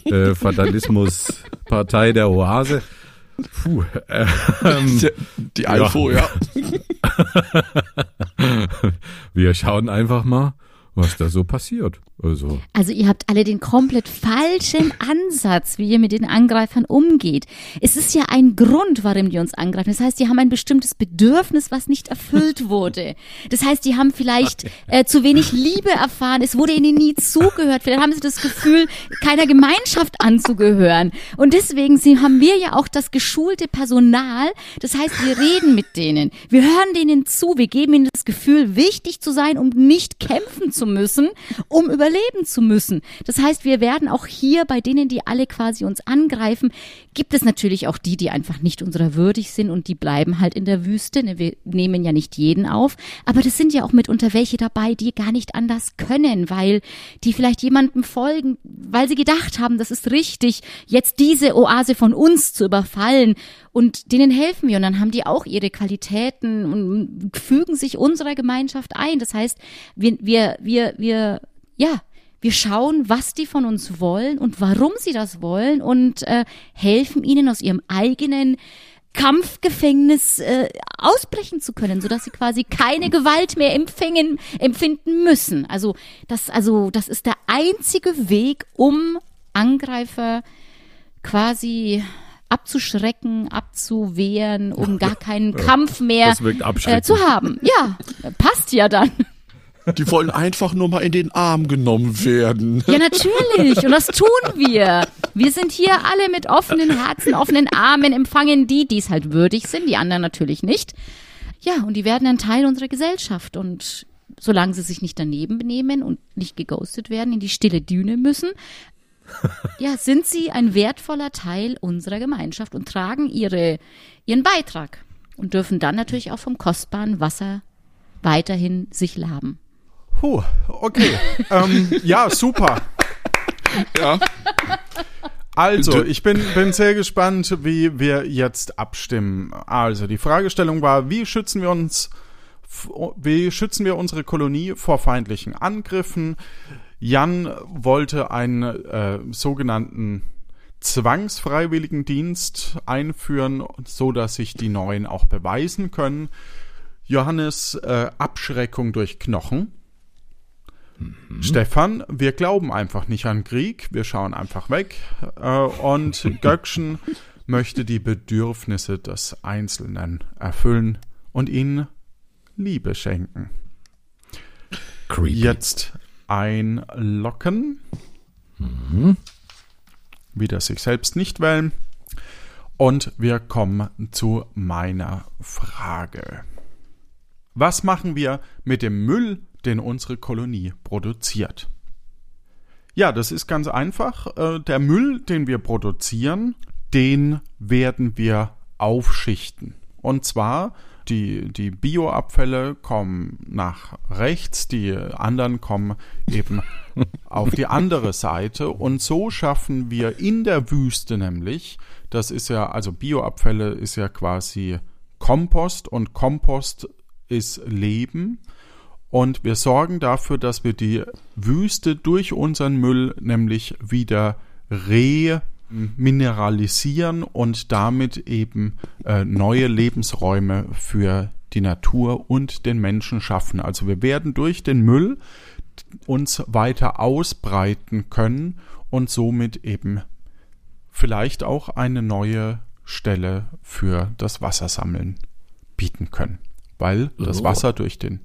[SPEAKER 2] äh, Fatalismus-Partei der Oase. Puh, ähm,
[SPEAKER 3] Die, die Alfo, ja.
[SPEAKER 2] wir schauen einfach mal, was da so passiert. Also
[SPEAKER 4] Also ihr habt alle den komplett falschen Ansatz, wie ihr mit den Angreifern umgeht. Es ist ja ein Grund, warum die uns angreifen. Das heißt, die haben ein bestimmtes Bedürfnis, was nicht erfüllt wurde. Das heißt, die haben vielleicht äh, zu wenig Liebe erfahren. Es wurde ihnen nie zugehört. Vielleicht haben sie das Gefühl, keiner Gemeinschaft anzugehören. Und deswegen haben wir ja auch das geschulte Personal. Das heißt, wir reden mit denen. Wir hören denen zu. Wir geben ihnen das Gefühl, wichtig zu sein, um nicht kämpfen zu müssen, um überleben zu müssen. Das heißt, wir werden auch hier bei denen, die alle quasi uns angreifen, gibt es natürlich auch die, die einfach nicht unserer würdig sind und die bleiben halt in der Wüste. Ne, Wir nehmen ja nicht jeden auf, aber das sind ja auch mitunter welche dabei, die gar nicht anders können, weil die vielleicht jemandem folgen, weil sie gedacht haben, das ist richtig, jetzt diese Oase von uns zu überfallen und denen helfen wir und dann haben die auch ihre Qualitäten und fügen sich unserer Gemeinschaft ein. Das heißt, wir, wir, wir, wir, ja, wir schauen, was die von uns wollen und warum sie das wollen und äh, helfen ihnen aus ihrem eigenen Kampfgefängnis äh, ausbrechen zu können, sodass sie quasi keine Gewalt mehr empfängen, empfinden müssen. Also das, also das ist der einzige Weg, um Angreifer quasi abzuschrecken, abzuwehren, um gar keinen Kampf mehr äh, zu haben. Ja, passt ja dann.
[SPEAKER 3] Die wollen einfach nur mal in den Arm genommen werden.
[SPEAKER 4] Ja, natürlich. Und das tun wir. Wir sind hier alle mit offenen Herzen, offenen Armen, empfangen die, die es halt würdig sind, die anderen natürlich nicht. Ja, und die werden ein Teil unserer Gesellschaft. Und solange sie sich nicht daneben benehmen und nicht geghostet werden, in die stille Düne müssen, ja, sind sie ein wertvoller Teil unserer Gemeinschaft und tragen ihre, ihren Beitrag und dürfen dann natürlich auch vom kostbaren Wasser weiterhin sich laben.
[SPEAKER 1] Puh, okay. ähm, ja, super.
[SPEAKER 3] Ja.
[SPEAKER 1] Also, ich bin, bin sehr gespannt, wie wir jetzt abstimmen. Also, die Fragestellung war, wie schützen wir uns, wie schützen wir unsere Kolonie vor feindlichen Angriffen? Jan wollte einen äh, sogenannten Zwangsfreiwilligendienst einführen, so dass sich die Neuen auch beweisen können. Johannes äh, Abschreckung durch Knochen. Stefan, wir glauben einfach nicht an Krieg, wir schauen einfach weg. Äh, und Göckchen möchte die Bedürfnisse des Einzelnen erfüllen und ihnen Liebe schenken.
[SPEAKER 2] creepy.
[SPEAKER 1] Jetzt einlocken. Wieder sich selbst nicht wählen. Und wir kommen zu meiner Frage. Was machen wir mit dem Müll, den unsere Kolonie produziert? Ja, das ist ganz einfach. Äh, Der Müll, den wir produzieren, den werden wir aufschichten. Und zwar die, die Bioabfälle kommen nach rechts, die anderen kommen eben auf die andere Seite. Und so schaffen wir in der Wüste nämlich, das ist ja, also Bioabfälle ist ja quasi Kompost und Kompost ist Leben. Und wir sorgen dafür, dass wir die Wüste durch unseren Müll nämlich wieder mineralisieren und damit eben äh, neue Lebensräume für die Natur und den Menschen schaffen. Also wir werden durch den Müll uns weiter ausbreiten können und somit eben vielleicht auch eine neue Stelle für das Wassersammeln bieten können. Weil das. Wasser durch den,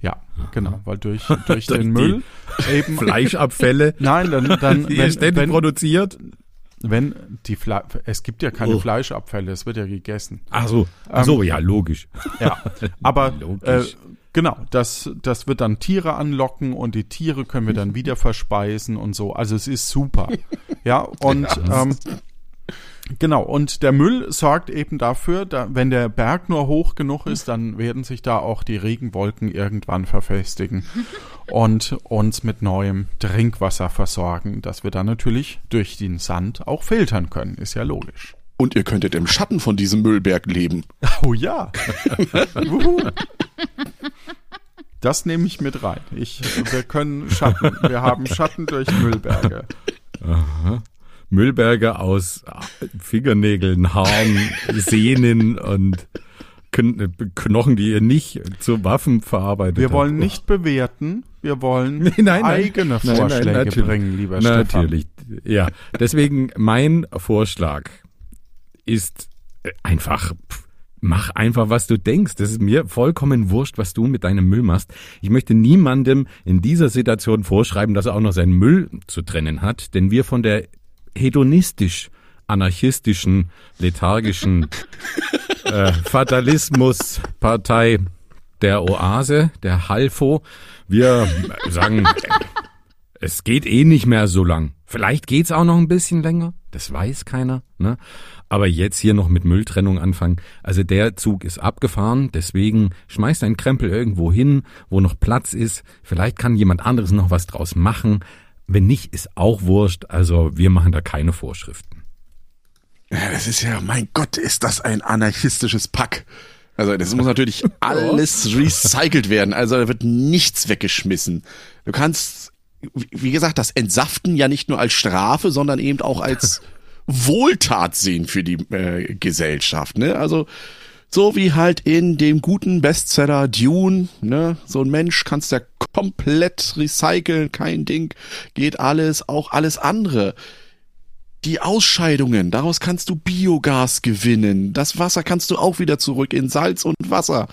[SPEAKER 1] ja, genau, weil durch, durch den Müll eben,
[SPEAKER 2] Fleischabfälle,
[SPEAKER 1] nein, dann, dann
[SPEAKER 2] die ihr ständig
[SPEAKER 1] wenn,
[SPEAKER 2] produziert.
[SPEAKER 1] wenn die Fle es gibt ja keine
[SPEAKER 2] Oh.
[SPEAKER 1] Fleischabfälle, es wird ja gegessen.
[SPEAKER 2] Ach so, ach so, ja, logisch.
[SPEAKER 1] Ja, aber äh,
[SPEAKER 2] Logisch.
[SPEAKER 1] genau, das, das wird dann Tiere anlocken und die Tiere können wir dann wieder verspeisen und so. Also es ist super. Ja, und ähm, genau, und der Müll sorgt eben dafür, da, wenn der Berg nur hoch genug ist, dann werden sich da auch die Regenwolken irgendwann verfestigen und uns mit neuem Trinkwasser versorgen, das wir dann natürlich durch den Sand auch filtern können, ist ja logisch.
[SPEAKER 3] Und ihr könntet im Schatten von diesem Müllberg leben.
[SPEAKER 1] Oh ja. Das nehme ich mit rein. Ich, wir können Schatten. Wir haben Schatten durch Müllberge.
[SPEAKER 2] Müllberge aus Fingernägeln, Haaren, Sehnen und Kn Knochen, die ihr nicht zu Waffen verarbeitet
[SPEAKER 1] Wir
[SPEAKER 2] habt.
[SPEAKER 1] wollen nicht bewerten. Wir wollen
[SPEAKER 2] Nein, nein,
[SPEAKER 1] eigene
[SPEAKER 2] nein,
[SPEAKER 1] Vorschläge
[SPEAKER 2] natürlich.
[SPEAKER 1] bringen, lieber Stefan.
[SPEAKER 2] Natürlich, ja. Deswegen mein Vorschlag ist äh, einfach, mach einfach, was du denkst. Das ist mir vollkommen wurscht, was du mit deinem Müll machst. Ich möchte niemandem in dieser Situation vorschreiben, dass er auch noch seinen Müll zu trennen hat, denn wir von der hedonistisch anarchistischen, lethargischen äh, Fatalismus-Partei der Oase, der Halfo, wir sagen, es geht eh nicht mehr so lang. Vielleicht geht's auch noch ein bisschen länger. Das weiß keiner. Ne? Aber jetzt hier noch mit Mülltrennung anfangen. Also der Zug ist abgefahren. Deswegen schmeiß deinen Krempel irgendwo hin, wo noch Platz ist. Vielleicht kann jemand anderes noch was draus machen. Wenn nicht, ist auch wurscht. Also wir machen da keine Vorschriften.
[SPEAKER 3] Ja, das ist ja, mein Gott, ist das ein anarchistisches Pack. Also das muss natürlich alles recycelt werden. Also da wird nichts weggeschmissen. Du kannst, wie gesagt, das Entsaften ja nicht nur als Strafe, sondern eben auch als Wohltat sehen für die äh, Gesellschaft. Ne? Also so wie halt in dem guten Bestseller Dune, ne, so ein Mensch kannst ja komplett recyceln, kein Ding, geht alles, auch alles andere. Die Ausscheidungen, daraus kannst du Biogas gewinnen. Das Wasser kannst du auch wieder zurück in Salz und Wasser.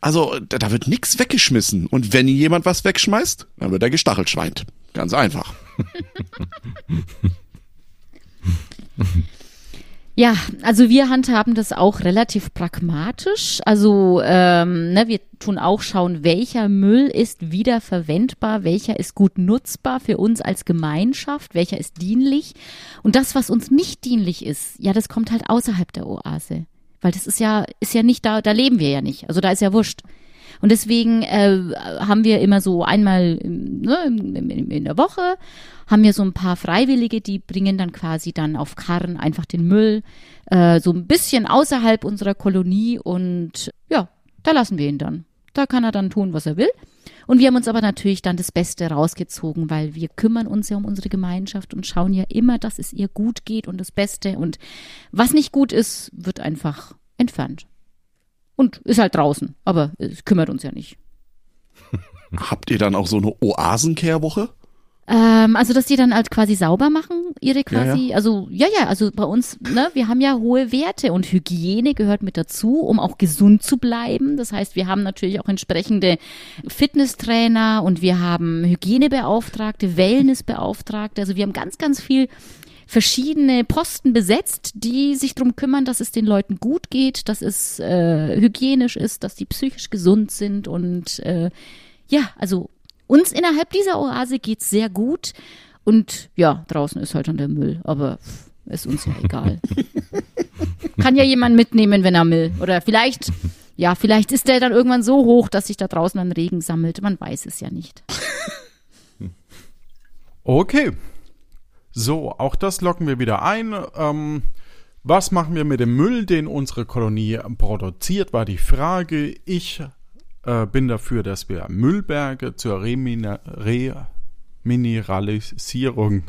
[SPEAKER 3] Also da, wird nichts weggeschmissen. Und wenn jemand was wegschmeißt, dann wird er gestachelt schweint. Ganz einfach.
[SPEAKER 4] Ja, also wir handhaben das auch relativ pragmatisch. Also ähm, ne, wir tun auch schauen, welcher Müll ist wiederverwendbar, welcher ist gut nutzbar für uns als Gemeinschaft, welcher ist dienlich. Und das, was uns nicht dienlich ist, ja, das kommt halt außerhalb der Oase. Weil das ist ja, ist ja nicht da, da leben wir ja nicht. Also da ist ja wurscht. Und deswegen äh, haben wir immer so einmal ne, in, in, in der Woche haben wir so ein paar Freiwillige, die bringen dann quasi dann auf Karren einfach den Müll äh, so ein bisschen außerhalb unserer Kolonie und ja, da lassen wir ihn dann. Da kann er dann tun, was er will. Und wir haben uns aber natürlich dann das Beste rausgezogen, weil wir kümmern uns ja um unsere Gemeinschaft und schauen ja immer, dass es ihr gut geht und das Beste. Und was nicht gut ist, wird einfach entfernt. Und ist halt draußen, aber es kümmert uns ja nicht.
[SPEAKER 3] Habt ihr dann auch so eine Oasenkehrwoche?
[SPEAKER 4] Ähm, also, dass die dann halt quasi sauber machen, ihre quasi,
[SPEAKER 3] Ja,
[SPEAKER 4] also, ja, ja, also bei uns, ne, wir haben ja hohe Werte und Hygiene gehört mit dazu, um auch gesund zu bleiben. Das heißt, wir haben natürlich auch entsprechende Fitnesstrainer und wir haben Hygienebeauftragte, Wellnessbeauftragte, also wir haben ganz, ganz viel verschiedene Posten besetzt, die sich darum kümmern, dass es den Leuten gut geht, dass es äh, hygienisch ist, dass die psychisch gesund sind und äh, ja, also uns innerhalb dieser Oase geht's sehr gut und ja, draußen ist halt dann der Müll, aber ist uns ja egal. Kann ja jemand mitnehmen, wenn er will. Oder vielleicht, ja, vielleicht ist der dann irgendwann so hoch, dass sich da draußen dann Regen sammelt. Man weiß es ja nicht.
[SPEAKER 1] Okay. So, auch das locken wir wieder ein. Ähm, was machen wir mit dem Müll, den unsere Kolonie produziert, war die Frage. Ich äh, bin dafür, dass wir Müllberge zur Remina Re Remineralisierung.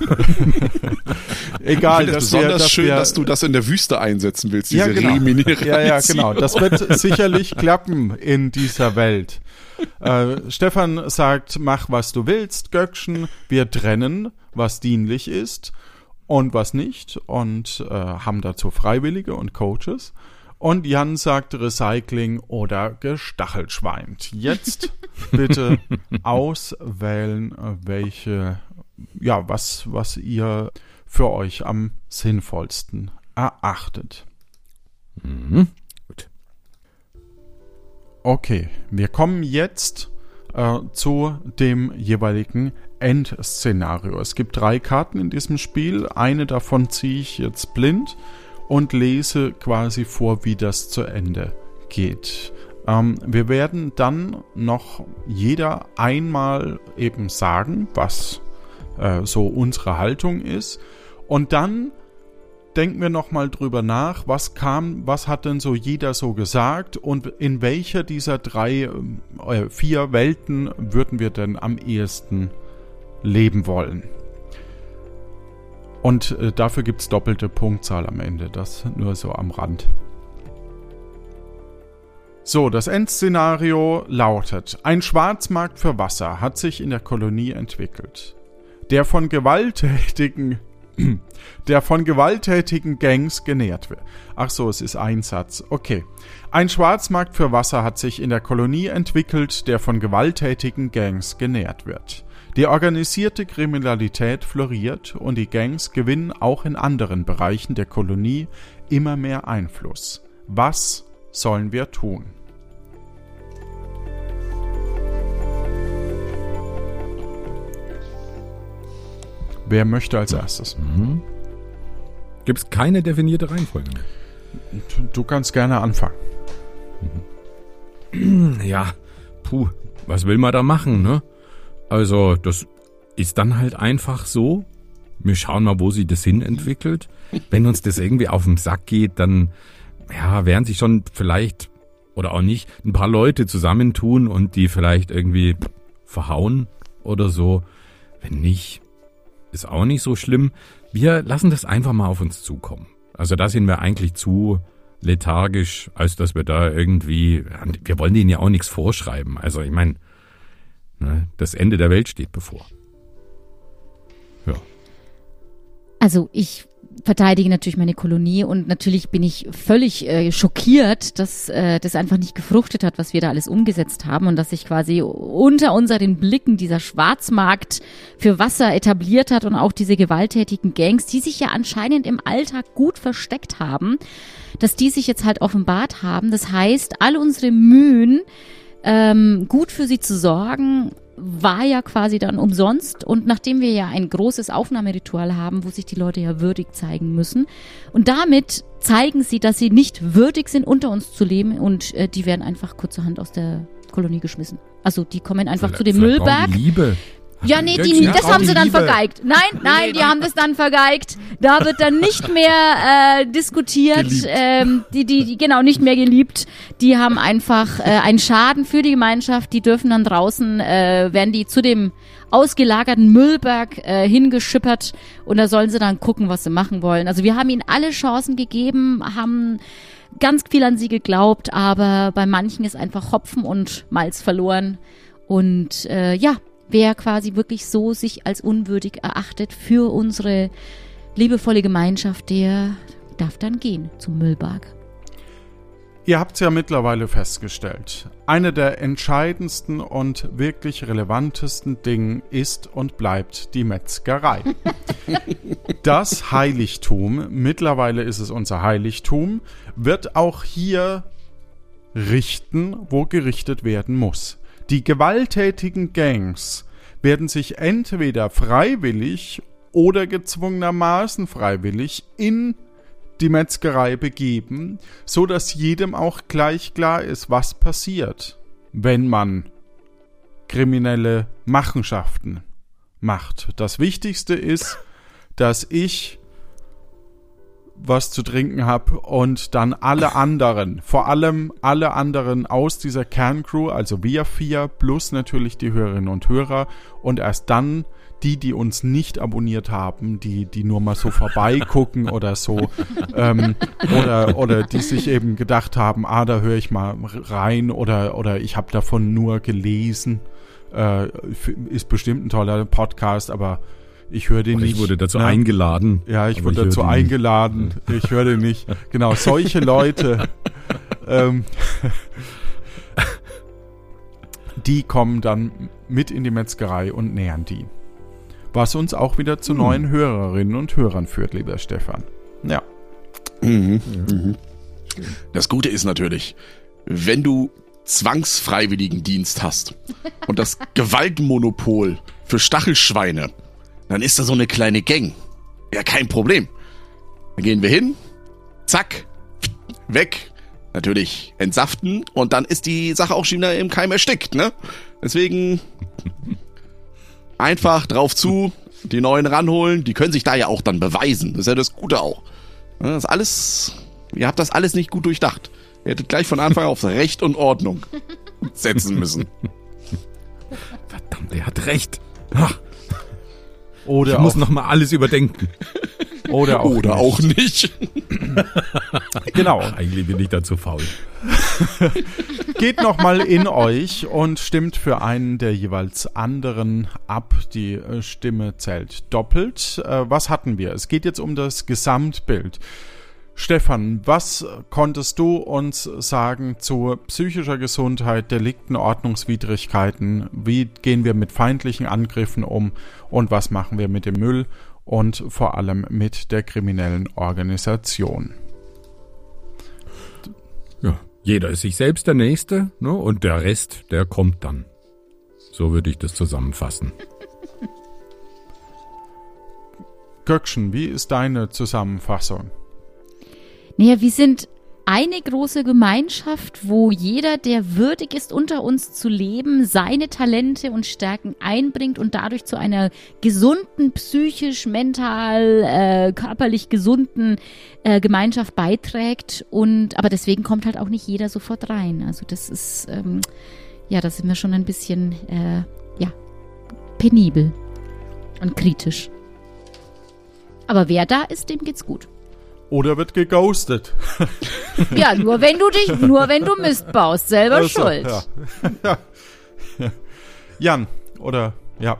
[SPEAKER 3] Egal, ich
[SPEAKER 1] das
[SPEAKER 3] besonders wir, schön, wir, dass du das in der Wüste einsetzen willst,
[SPEAKER 1] diese ja, genau. Remineralisierung. Ja, ja, genau. Das wird sicherlich klappen in dieser Welt. Äh, Stefan sagt, mach was du willst, Göckchen. Wir trennen, was dienlich ist und was nicht und äh, haben dazu Freiwillige und Coaches. Und Jan sagt Recycling oder Gestachelschweint. Jetzt bitte auswählen, welche, ja, was, was ihr für euch am sinnvollsten erachtet. Mhm. Okay, wir kommen jetzt äh, zu dem jeweiligen Endszenario. Es gibt drei Karten in diesem Spiel. Eine davon ziehe ich jetzt blind und lese quasi vor, wie das zu Ende geht. Ähm, wir werden dann noch jeder einmal eben sagen, was äh, so unsere Haltung ist. Und dann denken wir nochmal drüber nach, was kam, was hat denn so jeder so gesagt und in welcher dieser drei, äh, vier Welten würden wir denn am ehesten leben wollen. Und äh, dafür gibt es doppelte Punktzahl am Ende. Das nur so am Rand. So, das Endszenario lautet, ein Schwarzmarkt für Wasser hat sich in der Kolonie entwickelt. Der von gewalttätigen der von gewalttätigen Gangs genährt wird. Ach so, es ist ein Satz. Okay. Ein Schwarzmarkt für Wasser hat sich in der Kolonie entwickelt, der von gewalttätigen Gangs genährt wird. Die organisierte Kriminalität floriert und die Gangs gewinnen auch in anderen Bereichen der Kolonie immer mehr Einfluss. Was sollen wir tun? Wer möchte als erstes? Mhm.
[SPEAKER 2] Gibt es keine definierte Reihenfolge?
[SPEAKER 1] Du kannst gerne anfangen.
[SPEAKER 2] Ja, puh, was will man da machen, ne? Also, das ist dann halt einfach so. Wir schauen mal, wo sich das hin entwickelt. Wenn uns das irgendwie auf den Sack geht, dann ja, werden sich schon vielleicht oder auch nicht ein paar Leute zusammentun und die vielleicht irgendwie verhauen oder so. Wenn nicht, ist auch nicht so schlimm. Wir lassen das einfach mal auf uns zukommen. Also da sind wir eigentlich zu lethargisch, als dass wir da irgendwie, wir wollen denen ja auch nichts vorschreiben. Also ich meine, Ne? Das Ende der Welt steht bevor.
[SPEAKER 4] Ja. Also ich verteidige natürlich meine Kolonie und natürlich bin ich völlig äh, schockiert, dass äh, das einfach nicht gefruchtet hat, was wir da alles umgesetzt haben und dass sich quasi unter unseren Blicken dieser Schwarzmarkt für Wasser etabliert hat und auch diese gewalttätigen Gangs, die sich ja anscheinend im Alltag gut versteckt haben, dass die sich jetzt halt offenbart haben. Das heißt, all unsere Mühen, ähm, gut für sie zu sorgen, war ja quasi dann umsonst. Und nachdem wir ja ein großes Aufnahmeritual haben, wo sich die Leute ja würdig zeigen müssen, und damit zeigen sie, dass sie nicht würdig sind, unter uns zu leben, und äh, die werden einfach kurzerhand aus der Kolonie geschmissen. Also die kommen einfach
[SPEAKER 2] vielleicht,
[SPEAKER 4] zu dem Müllberg.
[SPEAKER 2] Liebe.
[SPEAKER 4] Ja, nee, die, ja, das haben sie dann Liebe. vergeigt. Nein, nein, die haben das dann vergeigt. Da wird dann nicht mehr äh, diskutiert. Ähm, die, die, die, genau, nicht mehr geliebt. Die haben einfach äh, einen Schaden für die Gemeinschaft. Die dürfen dann draußen, äh, werden die zu dem ausgelagerten Müllberg äh, hingeschippert und da sollen sie dann gucken, was sie machen wollen. Also wir haben ihnen alle Chancen gegeben, haben ganz viel an sie geglaubt, aber bei manchen ist einfach Hopfen und Malz verloren. Und äh, ja, wer quasi wirklich so sich als unwürdig erachtet für unsere liebevolle Gemeinschaft, der darf dann gehen zum Müllberg.
[SPEAKER 1] Ihr habt es ja mittlerweile festgestellt. Eine der entscheidendsten und wirklich relevantesten Dinge ist und bleibt die Metzgerei. Das Heiligtum, mittlerweile ist es unser Heiligtum, wird auch hier richten, wo gerichtet werden muss. Die gewalttätigen Gangs werden sich entweder freiwillig oder gezwungenermaßen freiwillig in die Metzgerei begeben, so dass jedem auch gleich klar ist, was passiert, wenn man kriminelle Machenschaften macht. Das Wichtigste ist, dass ich was zu trinken habe und dann alle anderen, vor allem alle anderen aus dieser Kerncrew, also wir vier plus natürlich die Hörerinnen und Hörer und erst dann die, die uns nicht abonniert haben, die, die nur mal so vorbeigucken oder so, ähm, oder, oder die sich eben gedacht haben, ah, da höre ich mal rein oder, oder ich habe davon nur gelesen, äh, ist bestimmt ein toller Podcast, aber ich höre den
[SPEAKER 2] Oder
[SPEAKER 1] nicht.
[SPEAKER 2] Ich wurde dazu
[SPEAKER 1] ne?
[SPEAKER 2] eingeladen.
[SPEAKER 1] Ja, ich wurde
[SPEAKER 2] höre
[SPEAKER 1] dazu
[SPEAKER 2] den
[SPEAKER 1] eingeladen. Ich höre den nicht. Genau, solche Leute, ähm, die kommen dann mit in die Metzgerei und nähern die. Was uns auch wieder zu neuen Hörerinnen und Hörern führt, lieber Stefan. Ja.
[SPEAKER 3] Mhm. Mhm. Das Gute ist natürlich, wenn du Zwangsfreiwilligendienst hast und das Gewaltmonopol für Stachelschweine, dann ist da so eine kleine Gang. Ja, kein Problem. Dann gehen wir hin, zack, weg, natürlich entsaften und dann ist die Sache auch schon wieder im Keim erstickt, ne? Deswegen einfach drauf zu, die neuen ranholen, die können sich da ja auch dann beweisen. Das ist ja das Gute auch. Ja, Das ist alles, ihr habt das alles nicht gut durchdacht. Ihr hättet gleich von Anfang auf Recht und Ordnung setzen müssen.
[SPEAKER 2] Verdammt, er hat recht. Ach,
[SPEAKER 1] Oder
[SPEAKER 2] ich muss
[SPEAKER 1] auch,
[SPEAKER 2] noch mal alles überdenken.
[SPEAKER 1] oder auch,
[SPEAKER 3] Oder
[SPEAKER 1] nicht.
[SPEAKER 3] auch nicht.
[SPEAKER 1] Genau.
[SPEAKER 2] Eigentlich bin ich dazu faul.
[SPEAKER 1] Geht nochmal in euch und stimmt für einen der jeweils anderen ab. Die äh, Stimme zählt doppelt. Äh, Was hatten wir? Es geht jetzt um das Gesamtbild. Stefan, was konntest du uns sagen zu psychischer Gesundheit, Delikten, Ordnungswidrigkeiten? Wie gehen wir mit feindlichen Angriffen um und was machen wir mit dem Müll und vor allem mit der kriminellen Organisation?
[SPEAKER 2] Ja, jeder ist sich selbst der Nächste, ne? Und der Rest, der kommt dann. So würde ich das zusammenfassen.
[SPEAKER 1] Göckchen, wie ist deine Zusammenfassung?
[SPEAKER 4] Naja, wir sind eine große Gemeinschaft, wo jeder, der würdig ist, unter uns zu leben, seine Talente und Stärken einbringt und dadurch zu einer gesunden, psychisch, mental, äh, körperlich gesunden äh, Gemeinschaft beiträgt. Und aber deswegen kommt halt auch nicht jeder sofort rein. Also das ist ähm, ja, da sind wir schon ein bisschen äh, ja penibel und kritisch. Aber wer da ist, dem geht's gut.
[SPEAKER 1] Oder wird geghostet?
[SPEAKER 4] Ja, nur wenn du dich, nur wenn du Mist baust, selber
[SPEAKER 1] Also,
[SPEAKER 4] schuld.
[SPEAKER 1] Ja. Jan, oder ja.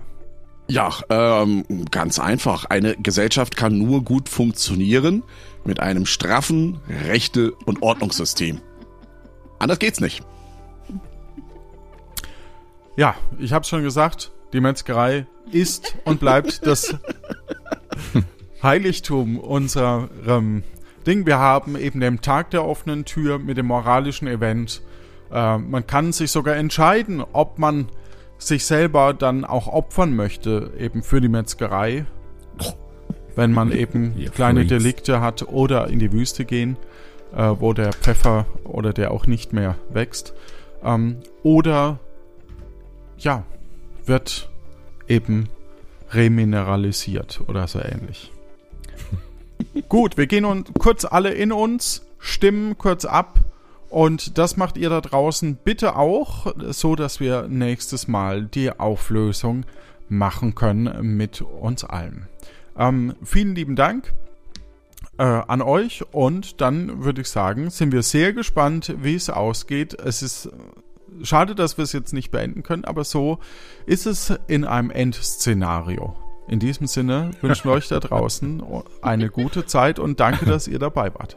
[SPEAKER 3] Ja, ähm, ganz einfach. Eine Gesellschaft kann nur gut funktionieren mit einem straffen Rechte- und Ordnungssystem. Anders geht's nicht.
[SPEAKER 1] Ja, ich habe schon gesagt, die Metzgerei ist und bleibt das Heiligtum unserem Ding. Wir haben eben den Tag der offenen Tür mit dem moralischen Event. Äh, man kann sich sogar entscheiden, ob man sich selber dann auch opfern möchte, eben für die Metzgerei. Wenn man eben
[SPEAKER 2] Ihr
[SPEAKER 1] kleine
[SPEAKER 2] Freaks.
[SPEAKER 1] Delikte hat oder in die Wüste gehen, äh, wo der Pfeffer oder der auch nicht mehr wächst. Ähm, oder ja, wird eben remineralisiert oder so ähnlich. Gut, wir gehen uns kurz alle in uns, stimmen kurz ab und das macht ihr da draußen bitte auch, so dass wir nächstes Mal die Auflösung machen können mit uns allen. Ähm, vielen lieben Dank äh, an euch und dann würde ich sagen, sind wir sehr gespannt, wie es ausgeht. Es ist schade, dass wir es jetzt nicht beenden können, aber so ist es in einem Endszenario. In diesem Sinne wünschen wir euch da draußen eine gute Zeit und danke, dass ihr dabei wart.